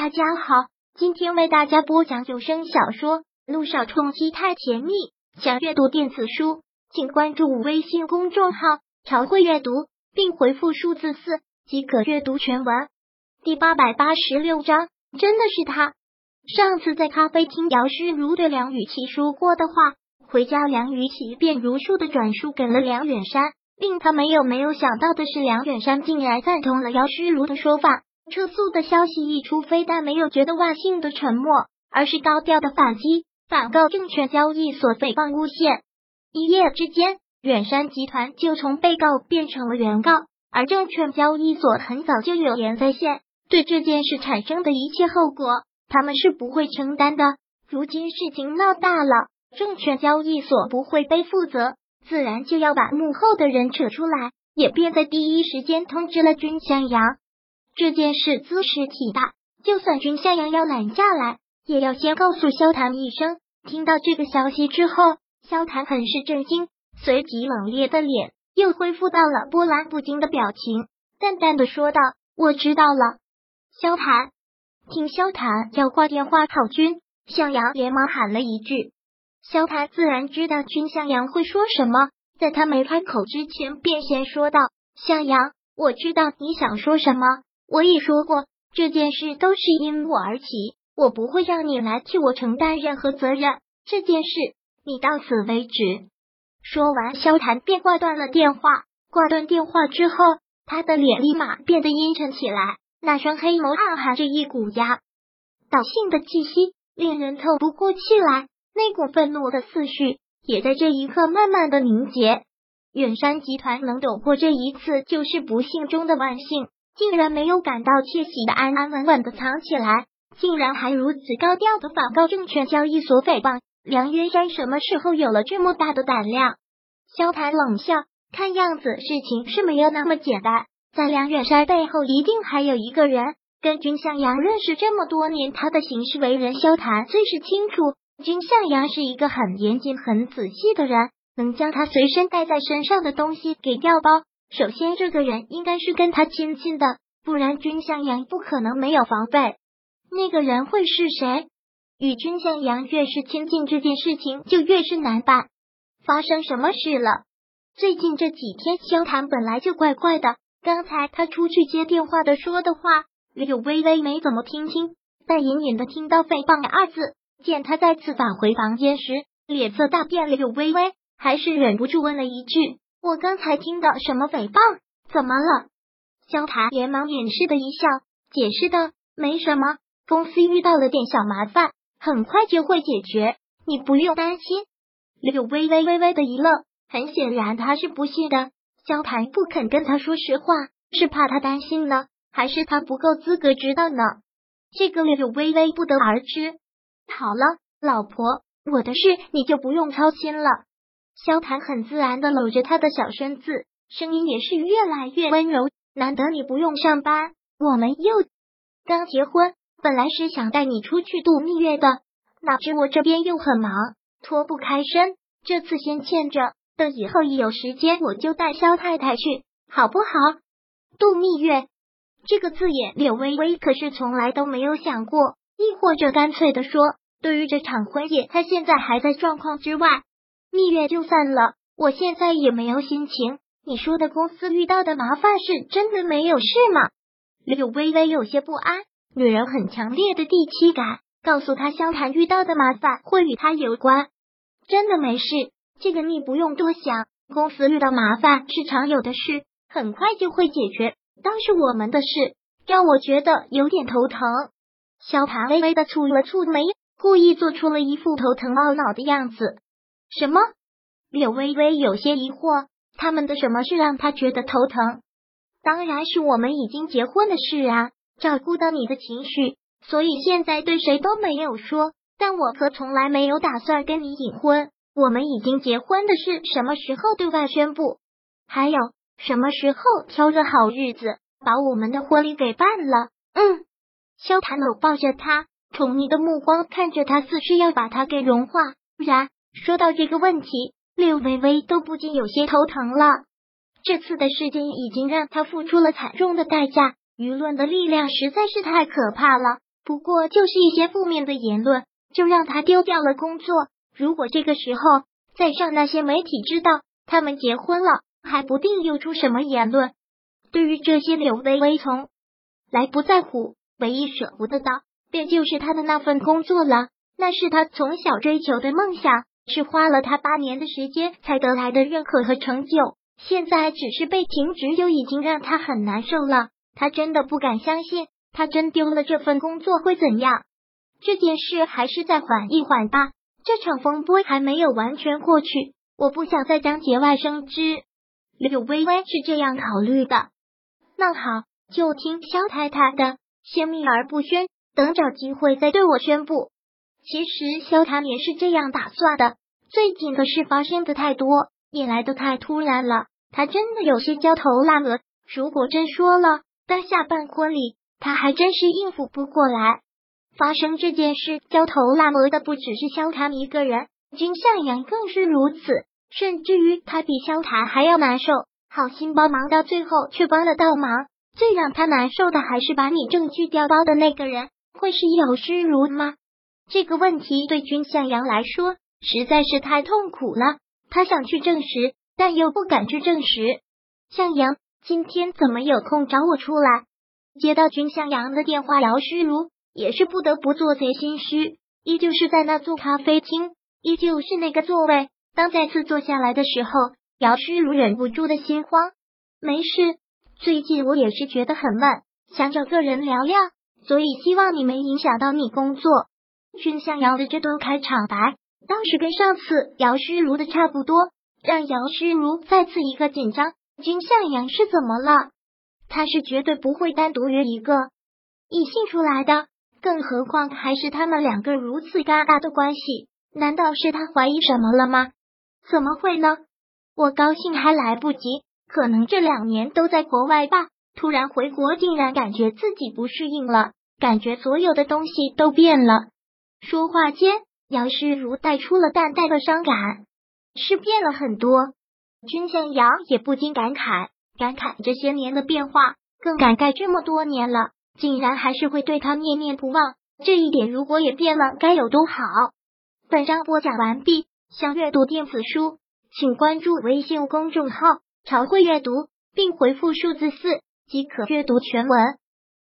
大家好，今天为大家播讲有声小说《路上冲击太甜蜜》。想阅读电子书，请关注微信公众号“朝会阅读”，并回复数字四即可阅读全文。第八百八十六章，真的是他。上次在咖啡厅，姚诗如对梁雨琪说过的话，回家梁雨琪便如数的转述给了梁远山。令他没有没有想到的是，梁远山竟然赞同了姚诗如的说法。撤诉的消息一出，非但没有觉得万幸的沉默，而是高调的反击，反告证券交易所诽谤诬陷。一夜之间，远山集团就从被告变成了原告，而证券交易所很早就有言在先，对这件事产生的一切后果，他们是不会承担的。如今事情闹大了，证券交易所不会背负责，自然就要把幕后的人扯出来，也便在第一时间通知了君向阳。这件事兹事体大，就算君向阳要拦下来，也要先告诉萧谭一声。听到这个消息之后，萧谭很是震惊，随即冷冽的脸又恢复到了波澜不惊的表情，淡淡的说道：“我知道了。”萧谭听萧谭要挂电话，讨君向阳连忙喊了一句：“萧谭自然知道君向阳会说什么，在他没开口之前，便先说道：向阳，我知道你想说什么。”我已说过，这件事都是因我而起，我不会让你来替我承担任何责任。这件事，你到此为止。说完，萧谭便挂断了电话。挂断电话之后，他的脸立马变得阴沉起来，那双黑眸暗含着一股压倒性的气息，令人透不过气来。那股愤怒的思绪也在这一刻慢慢的凝结。远山集团能躲过这一次，就是不幸中的万幸。竟然没有感到窃喜的安安稳稳的藏起来，竟然还如此高调的反告证券交易所诽谤。梁云山什么时候有了这么大的胆量？萧谈冷笑，看样子事情是没有那么简单，在梁远山背后一定还有一个人。跟君向阳认识这么多年，他的行事为人，萧谈最是清楚。君向阳是一个很严谨、很仔细的人，能将他随身带在身上的东西给调包。首先，这个人应该是跟他亲近的，不然君向阳不可能没有防备。那个人会是谁？与君向阳越是亲近，这件事情就越是难办。发生什么事了？最近这几天，萧谈本来就怪怪的。刚才他出去接电话的说的话，柳微微没怎么听清，但隐隐的听到“诽谤”二字。见他再次返回房间时，脸色大变。柳微微还是忍不住问了一句。我刚才听到什么诽谤？怎么了？萧谈连忙掩饰的一笑，解释道：“没什么，公司遇到了点小麻烦，很快就会解决，你不用担心。”柳微微微微的一愣，很显然他是不信的。萧谈不肯跟他说实话，是怕他担心呢，还是他不够资格知道呢？这个柳微微不得而知。好了，老婆，我的事你就不用操心了。萧谈很自然的搂着他的小身子，声音也是越来越温柔。难得你不用上班，我们又刚结婚，本来是想带你出去度蜜月的，哪知我这边又很忙，脱不开身。这次先欠着，等以后一有时间，我就带萧太太去，好不好？度蜜月这个字眼，柳微微可是从来都没有想过，亦或者干脆的说，对于这场婚宴，她现在还在状况之外。蜜月就算了，我现在也没有心情。你说的公司遇到的麻烦是真的没有事吗？柳微微有些不安，女人很强烈的第七感，告诉她萧谈遇到的麻烦会与她有关。真的没事，这个你不用多想。公司遇到麻烦是常有的事，很快就会解决。倒是我们的事，让我觉得有点头疼。萧谈微微的蹙了蹙眉，故意做出了一副头疼懊恼的样子。什么？柳微微有些疑惑，他们的什么事让他觉得头疼？当然是我们已经结婚的事啊！照顾到你的情绪，所以现在对谁都没有说。但我可从来没有打算跟你隐婚。我们已经结婚的事，什么时候对外宣布？还有什么时候挑个好日子把我们的婚礼给办了？嗯，萧谈搂抱着他，宠溺的目光看着他，似是要把他给融化。不然。说到这个问题，柳微微都不禁有些头疼了。这次的事件已经让他付出了惨重的代价，舆论的力量实在是太可怕了。不过就是一些负面的言论，就让他丢掉了工作。如果这个时候再让那些媒体知道他们结婚了，还不定又出什么言论。对于这些，柳微微从来不在乎，唯一舍不得的，便就是他的那份工作了。那是他从小追求的梦想，是花了他八年的时间才得来的认可和成就。现在只是被停职，就已经让他很难受了。他真的不敢相信，他真丢了这份工作会怎样？这件事还是再缓一缓吧。这场风波还没有完全过去，我不想再将节外生枝。柳微微是这样考虑的。那好，就听萧太太的，先秘而不宣，等找机会再对我宣布。其实萧谈也是这样打算的。最近的事发生的太多，也来的太突然了，他真的有些焦头烂额。如果真说了，当下办婚礼，他还真是应付不过来。发生这件事，焦头烂额的不只是萧谈一个人，君向阳更是如此，甚至于他比萧谈还要难受。好心帮忙到最后却帮了倒忙，最让他难受的还是把你证据调包的那个人，会是有诗如吗？这个问题对君向阳来说实在是太痛苦了，他想去证实，但又不敢去证实。向阳今天怎么有空找我出来？接到君向阳的电话，姚诗如也是不得不做贼心虚，依旧是在那座咖啡厅，依旧是那个座位。当再次坐下来的时候，姚诗如忍不住的心慌。没事，最近我也是觉得很闷，想找个人聊聊，所以希望你没影响到你工作。君向阳的这段开场白，当时跟上次姚诗如的差不多，让姚诗如再次一个紧张。君向阳是怎么了？他是绝对不会单独约一个异性出来的，更何况还是他们两个如此尴尬的关系。难道是他怀疑什么了吗？怎么会呢？我高兴还来不及，可能这两年都在国外吧。突然回国，竟然感觉自己不适应了，感觉所有的东西都变了。说话间，杨诗如带出了淡淡的伤感，是变了很多。君向阳也不禁感慨，感慨这些年的变化，更感慨这么多年了，竟然还是会对他念念不忘。这一点如果也变了，该有多好！本章播讲完毕，想阅读电子书，请关注微信公众号“朝会阅读”，并回复数字四即可阅读全文。